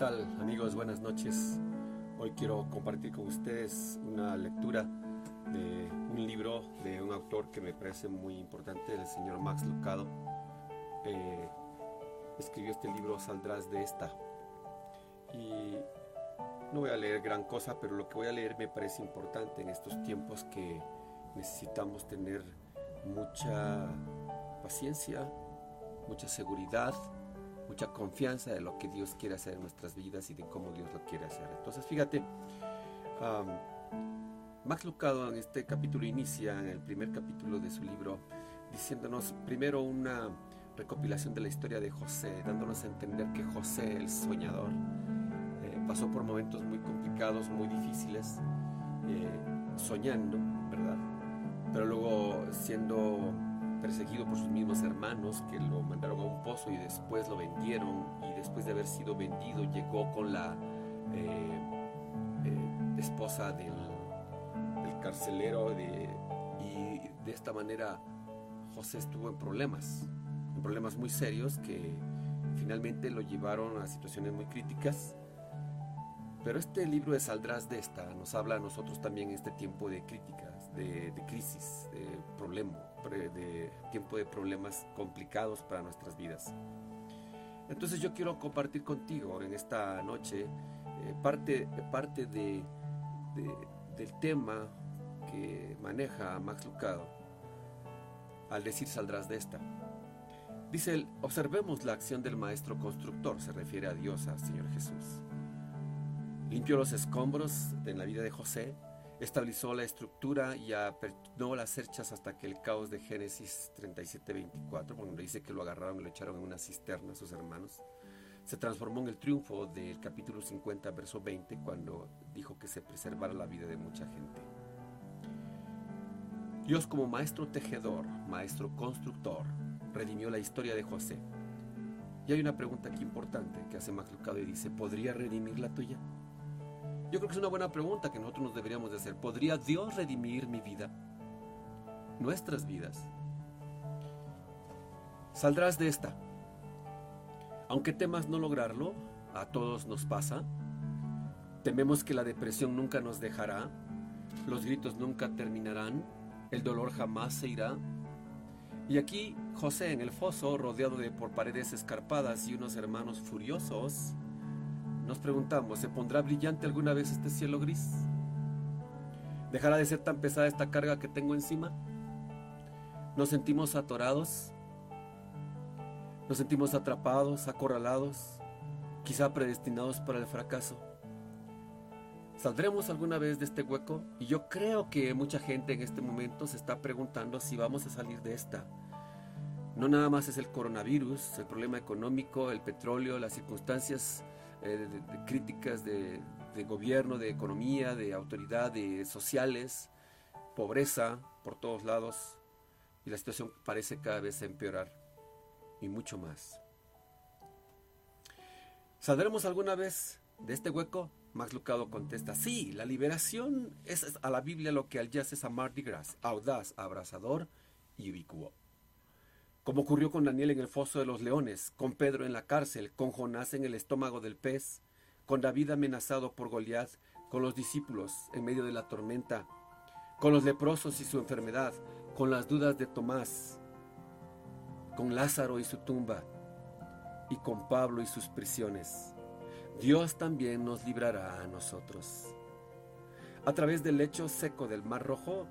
tal amigos? Buenas noches. Hoy quiero compartir con ustedes una lectura de un libro de un autor que me parece muy importante, el señor Max Lucado. Eh, escribió este libro Saldrás de esta. Y no voy a leer gran cosa, pero lo que voy a leer me parece importante en estos tiempos que necesitamos tener mucha paciencia, mucha seguridad, mucha confianza de lo que Dios quiere hacer en nuestras vidas y de cómo Dios lo quiere hacer. Entonces, fíjate, Max Lucado en este capítulo inicia, en el primer capítulo de su libro, diciéndonos primero una recopilación de la historia de José, dándonos a entender que José, el soñador, eh, pasó por momentos muy complicados, muy difíciles, eh, soñando, ¿verdad? Pero luego siendo perseguido por sus mismos hermanos que lo mandaron a un pozo y después lo vendieron y después de haber sido vendido llegó con la eh, eh, esposa del, carcelero y de esta manera José estuvo en problemas, en problemas muy serios que finalmente lo llevaron a situaciones muy críticas. Pero este libro de Saldrás de esta nos habla a nosotros también este tiempo de críticas, de, crisis, de problema, de tiempo de problemas complicados para nuestras vidas. Entonces yo quiero compartir contigo en esta noche eh, parte, parte de, del tema que maneja Max Lucado al decir saldrás de esta. Dice él, observemos la acción del maestro constructor, se refiere a Dios, al Señor Jesús. Limpió los escombros en la vida de José, Estabilizó la estructura y apernó las cerchas hasta que el caos de Génesis 37-24, cuando dice que lo agarraron y lo echaron en una cisterna a sus hermanos, se transformó en el triunfo del capítulo 50, verso 20, cuando dijo que se preservara la vida de mucha gente. Dios como maestro tejedor, maestro constructor, redimió la historia de José. Y hay una pregunta aquí importante que hace Max Lucado y dice, ¿podría redimir la tuya? Yo creo que es una buena pregunta que nosotros nos deberíamos de hacer. ¿Podría Dios redimir mi vida? Nuestras vidas. Saldrás de esta. Aunque temas no lograrlo, a todos nos pasa. Tememos que la depresión nunca nos dejará, los gritos nunca terminarán, el dolor jamás se irá. Y aquí José en el foso, rodeado de por paredes escarpadas y unos hermanos furiosos, nos preguntamos, ¿se pondrá brillante alguna vez este cielo gris? ¿Dejará de ser tan pesada esta carga que tengo encima? ¿Nos sentimos atorados? ¿Nos sentimos atrapados, acorralados, quizá predestinados para el fracaso? ¿Saldremos alguna vez de este hueco? Y yo creo que mucha gente en este momento se está preguntando si vamos a salir de esta. No nada más es el coronavirus, el problema económico, el petróleo, las circunstancias eh, de, críticas de, gobierno, de economía, de autoridad, de sociales, pobreza por todos lados y la situación parece cada vez empeorar y mucho más. ¿Saldremos alguna vez de este hueco? Max Lucado contesta, sí, la liberación es a la Biblia lo que al jazz es a Mardi Gras, audaz, abrazador y ubicuo como ocurrió con Daniel en el foso de los leones, con Pedro en la cárcel, con Jonás en el estómago del pez, con David amenazado por Goliat, con los discípulos en medio de la tormenta, con los leprosos y su enfermedad, con las dudas de Tomás, con Lázaro y su tumba, y con Pablo y sus prisiones. Dios también nos librará a nosotros. A través del lecho seco del Mar Rojo,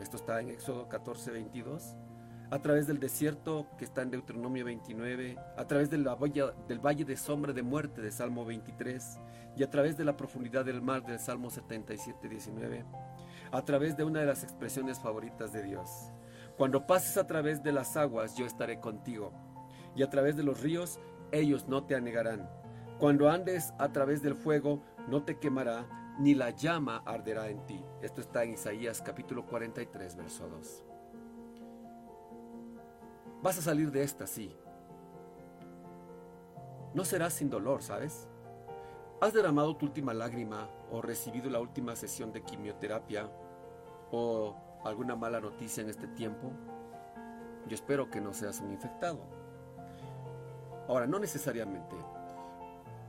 esto está en Éxodo 14, 22, a través del desierto que está en Deuteronomio 29, a través de la del valle de sombra de muerte de Salmo 23 y a través de la profundidad del mar del Salmo 77, 19, a través de una de las expresiones favoritas de Dios. Cuando pases a través de las aguas, yo estaré contigo, y a través de los ríos, ellos no te anegarán. Cuando andes a través del fuego, no te quemará, ni la llama arderá en ti. Esto está en Isaías capítulo 43, verso 2. Vas a salir de esta, sí. No serás sin dolor, ¿sabes? ¿Has derramado tu última lágrima o recibido la última sesión de quimioterapia o alguna mala noticia en este tiempo? Yo espero que no seas un infectado. Ahora, no necesariamente.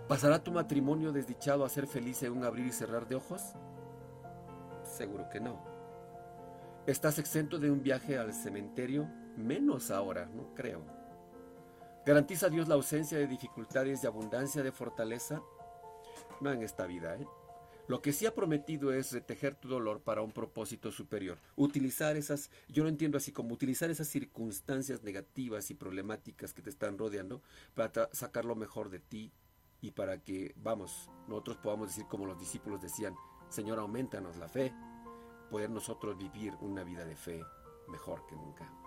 ¿Pasará tu matrimonio desdichado a ser feliz en un abrir y cerrar de ojos? Seguro que no. ¿Estás exento de un viaje al cementerio? Menos ahora, no creo. ¿Garantiza Dios la ausencia de dificultades y abundancia de fortaleza? No en esta vida, ¿eh? Lo que sí ha prometido es retejer tu dolor para un propósito superior. Utilizar esas, yo lo entiendo así como utilizar esas circunstancias negativas y problemáticas que te están rodeando para sacar lo mejor de ti y para que, vamos, nosotros podamos decir como los discípulos decían, Señor, aumentanos la fe, poder nosotros vivir una vida de fe mejor que nunca.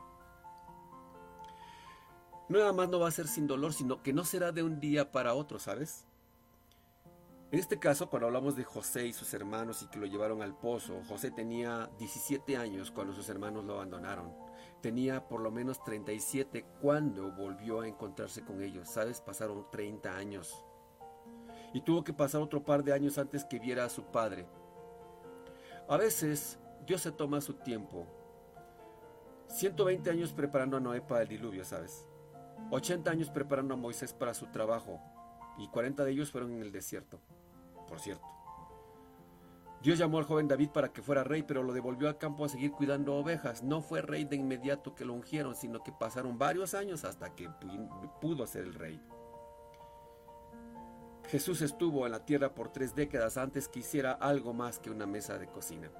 No nada más no va a ser sin dolor, sino que no será de un día para otro, ¿sabes? En este caso, cuando hablamos de José y sus hermanos y que lo llevaron al pozo, José tenía 17 años cuando sus hermanos lo abandonaron. Tenía por lo menos 37 cuando volvió a encontrarse con ellos. ¿Sabes? Pasaron 30 años. Y tuvo que pasar otro par de años antes que viera a su padre. A veces Dios se toma su tiempo. 120 años preparando a Noé para el diluvio, ¿sabes? 80 años preparando a Moisés para su trabajo. Y 40 de ellos fueron en el desierto por cierto. Dios llamó al joven David para que fuera rey, pero lo devolvió al campo a seguir cuidando ovejas. No fue rey de inmediato que lo ungieron, sino que pasaron varios años hasta que pudo ser el rey. Jesús estuvo en la tierra por tres décadas antes que hiciera algo más que una mesa de cocina.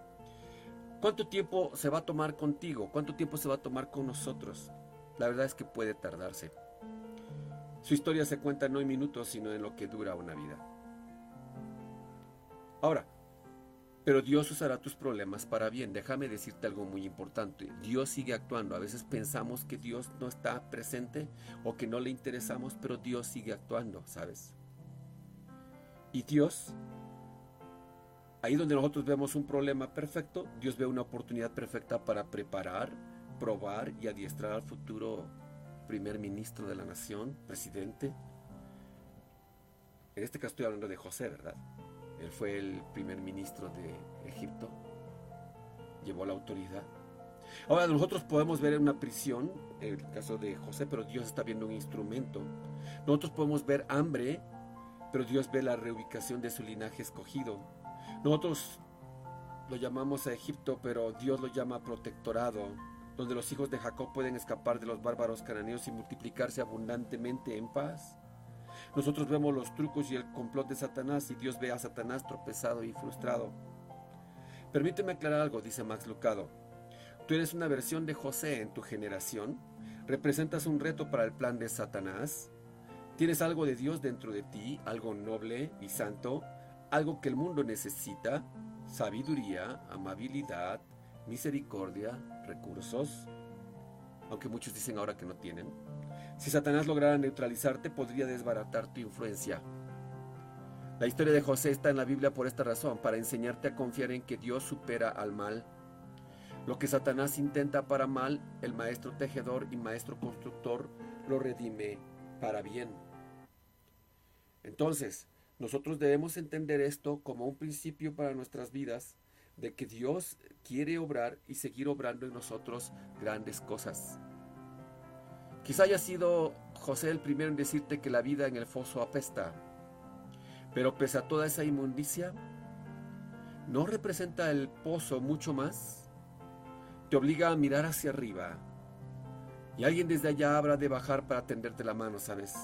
¿Cuánto tiempo se va a tomar contigo? ¿Cuánto tiempo se va a tomar con nosotros? La verdad es que puede tardarse. Su historia se cuenta no en minutos, sino en lo que dura una vida. Ahora, pero Dios usará tus problemas para bien. Déjame decirte algo muy importante. Dios sigue actuando. A veces pensamos que Dios no está presente o que no le interesamos, pero Dios sigue actuando, ¿sabes? Y Dios, ahí donde nosotros vemos un problema perfecto, Dios ve una oportunidad perfecta para preparar, probar y adiestrar al futuro primer ministro de la nación, presidente. En este caso estoy hablando de José, ¿verdad? Él fue el primer ministro de Egipto, llevó la autoridad. Ahora nosotros podemos ver en una prisión, el caso de José, pero Dios está viendo un instrumento. Nosotros podemos ver hambre, pero Dios ve la reubicación de su linaje escogido. Nosotros lo llamamos a Egipto, pero Dios lo llama protectorado, donde los hijos de Jacob pueden escapar de los bárbaros cananeos y multiplicarse abundantemente en paz. Nosotros vemos los trucos y el complot de Satanás y Dios ve a Satanás tropezado y frustrado. Permíteme aclarar algo, dice Max Lucado. Tú eres una versión de José en tu generación. ¿Representas un reto para el plan de Satanás? ¿Tienes algo de Dios dentro de ti, algo noble y santo, algo que el mundo necesita? Sabiduría, amabilidad, misericordia, recursos. Aunque muchos dicen ahora que no tienen. Si Satanás lograra neutralizarte, podría desbaratar tu influencia. La historia de José está en la Biblia por esta razón, para enseñarte a confiar en que Dios supera al mal. Lo que Satanás intenta para mal, el maestro tejedor y maestro constructor lo redime para bien. Entonces, nosotros debemos entender esto como un principio para nuestras vidas, de que Dios quiere obrar y seguir obrando en nosotros grandes cosas. Quizá haya sido José el primero en decirte que la vida en el foso apesta, pero pese a toda esa inmundicia, ¿no representa el pozo mucho más? Te obliga a mirar hacia arriba y alguien desde allá habrá de bajar para tenderte la mano, ¿sabes?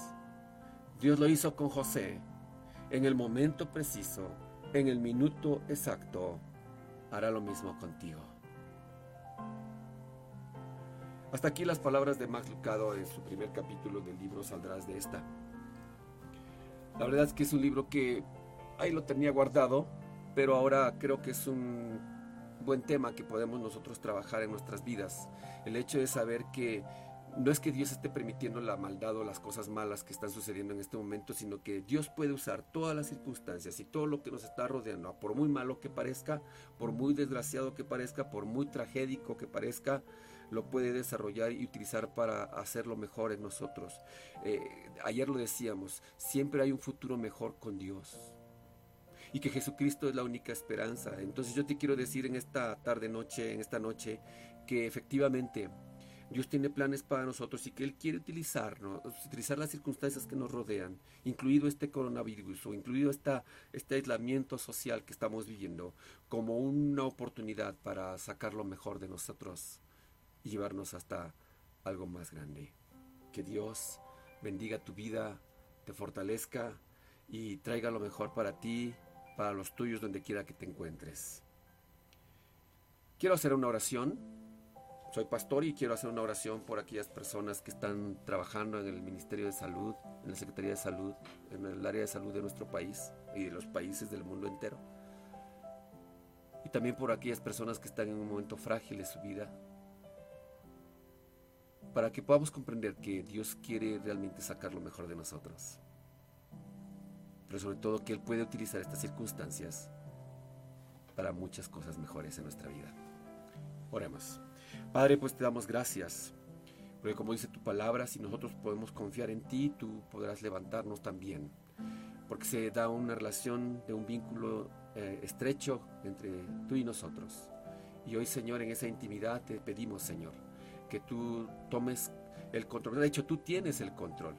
Dios lo hizo con José en el momento preciso, en el minuto exacto. Hará lo mismo contigo. Hasta aquí las palabras de Max Lucado en su primer capítulo del libro Saldrás de esta. La verdad es que es un libro que ahí lo tenía guardado, pero ahora creo que es un buen tema que podemos nosotros trabajar en nuestras vidas. El hecho de saber que no es que Dios esté permitiendo la maldad o las cosas malas que están sucediendo en este momento, sino que Dios puede usar todas las circunstancias y todo lo que nos está rodeando, por muy malo que parezca, por muy desgraciado que parezca, por muy tragédico que parezca, lo puede desarrollar y utilizar para hacerlo mejor en nosotros. Eh, ayer lo decíamos, siempre hay un futuro mejor con Dios. Y que Jesucristo es la única esperanza. Entonces yo te quiero decir en esta tarde noche, en esta noche, que efectivamente Dios tiene planes para nosotros y que Él quiere utilizarnos, utilizar las circunstancias que nos rodean, incluido este coronavirus o incluido esta, este aislamiento social que estamos viviendo, como una oportunidad para sacar lo mejor de nosotros y llevarnos hasta algo más grande. Que Dios bendiga tu vida, te fortalezca y traiga lo mejor para ti, para los tuyos, donde quiera que te encuentres. Quiero hacer una oración soy pastor y quiero hacer una oración por aquellas personas que están trabajando en el Ministerio de Salud, en la Secretaría de Salud, en el área de salud de nuestro país y de los países del mundo entero. Y también por aquellas personas que están en un momento frágil de su vida. Para que podamos comprender que Dios quiere realmente sacar lo mejor de nosotros. Pero sobre todo que Él puede utilizar estas circunstancias para muchas cosas mejores en nuestra vida. Oremos. Padre, pues te damos gracias, porque como dice tu palabra, si nosotros podemos confiar en ti, tú podrás levantarnos también, porque se da una relación de un vínculo eh, estrecho entre tú y nosotros. Y hoy, Señor, en esa intimidad te pedimos, Señor, que tú tomes el control. De hecho, tú tienes el control.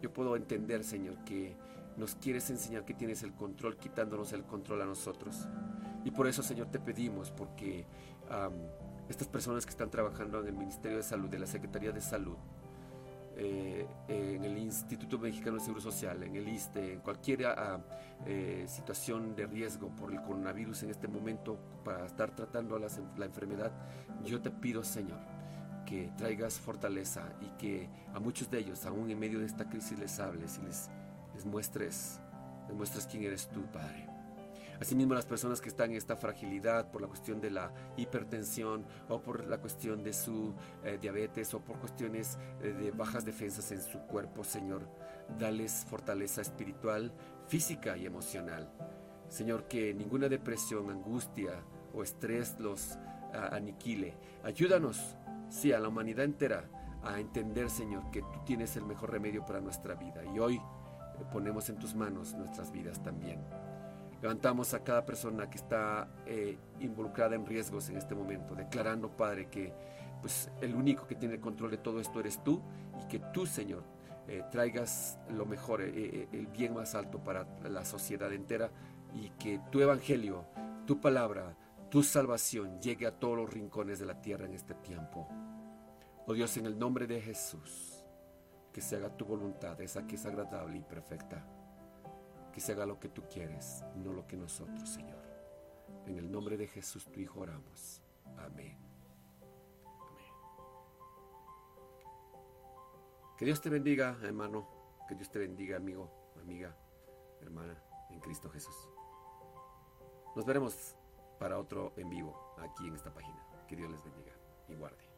Yo puedo entender, Señor, que nos quieres enseñar que tienes el control, quitándonos el control a nosotros. Y por eso, Señor, te pedimos, porque estas personas que están trabajando en el Ministerio de Salud, de la Secretaría de Salud, eh, en el Instituto Mexicano de Seguro Social, en el ISTE, en cualquier ah, eh, situación de riesgo por el coronavirus en este momento para estar tratando la, la enfermedad, yo te pido, Señor, que traigas fortaleza y que a muchos de ellos, aún en medio de esta crisis, les hables y les, les muestres, les muestres quién eres tú, Padre. Asimismo, las personas que están en esta fragilidad por la cuestión de la hipertensión o por la cuestión de su eh, diabetes o por cuestiones eh, de bajas defensas en su cuerpo, Señor, dales fortaleza espiritual, física y emocional. Señor, que ninguna depresión, angustia o estrés los aniquile. Ayúdanos, sí, a la humanidad entera a entender, Señor, que tú tienes el mejor remedio para nuestra vida. Y hoy eh, ponemos en tus manos nuestras vidas también. Levantamos a cada persona que está eh, involucrada en riesgos en este momento, declarando, Padre, que pues, el único que tiene el control de todo esto eres tú y que tú, Señor, eh, traigas lo mejor, eh, el bien más alto para la sociedad entera y que tu evangelio, tu palabra, tu salvación llegue a todos los rincones de la tierra en este tiempo. Oh Dios, en el nombre de Jesús, que se haga tu voluntad, esa que es agradable y perfecta que se haga lo que tú quieres, no lo que nosotros, Señor. En el nombre de Jesús, tu Hijo, oramos. Amén. Amén. Que Dios te bendiga, hermano. Que Dios te bendiga, amigo, amiga, hermana, en Cristo Jesús. Nos veremos para otro en vivo aquí en esta página. Que Dios les bendiga y guarde.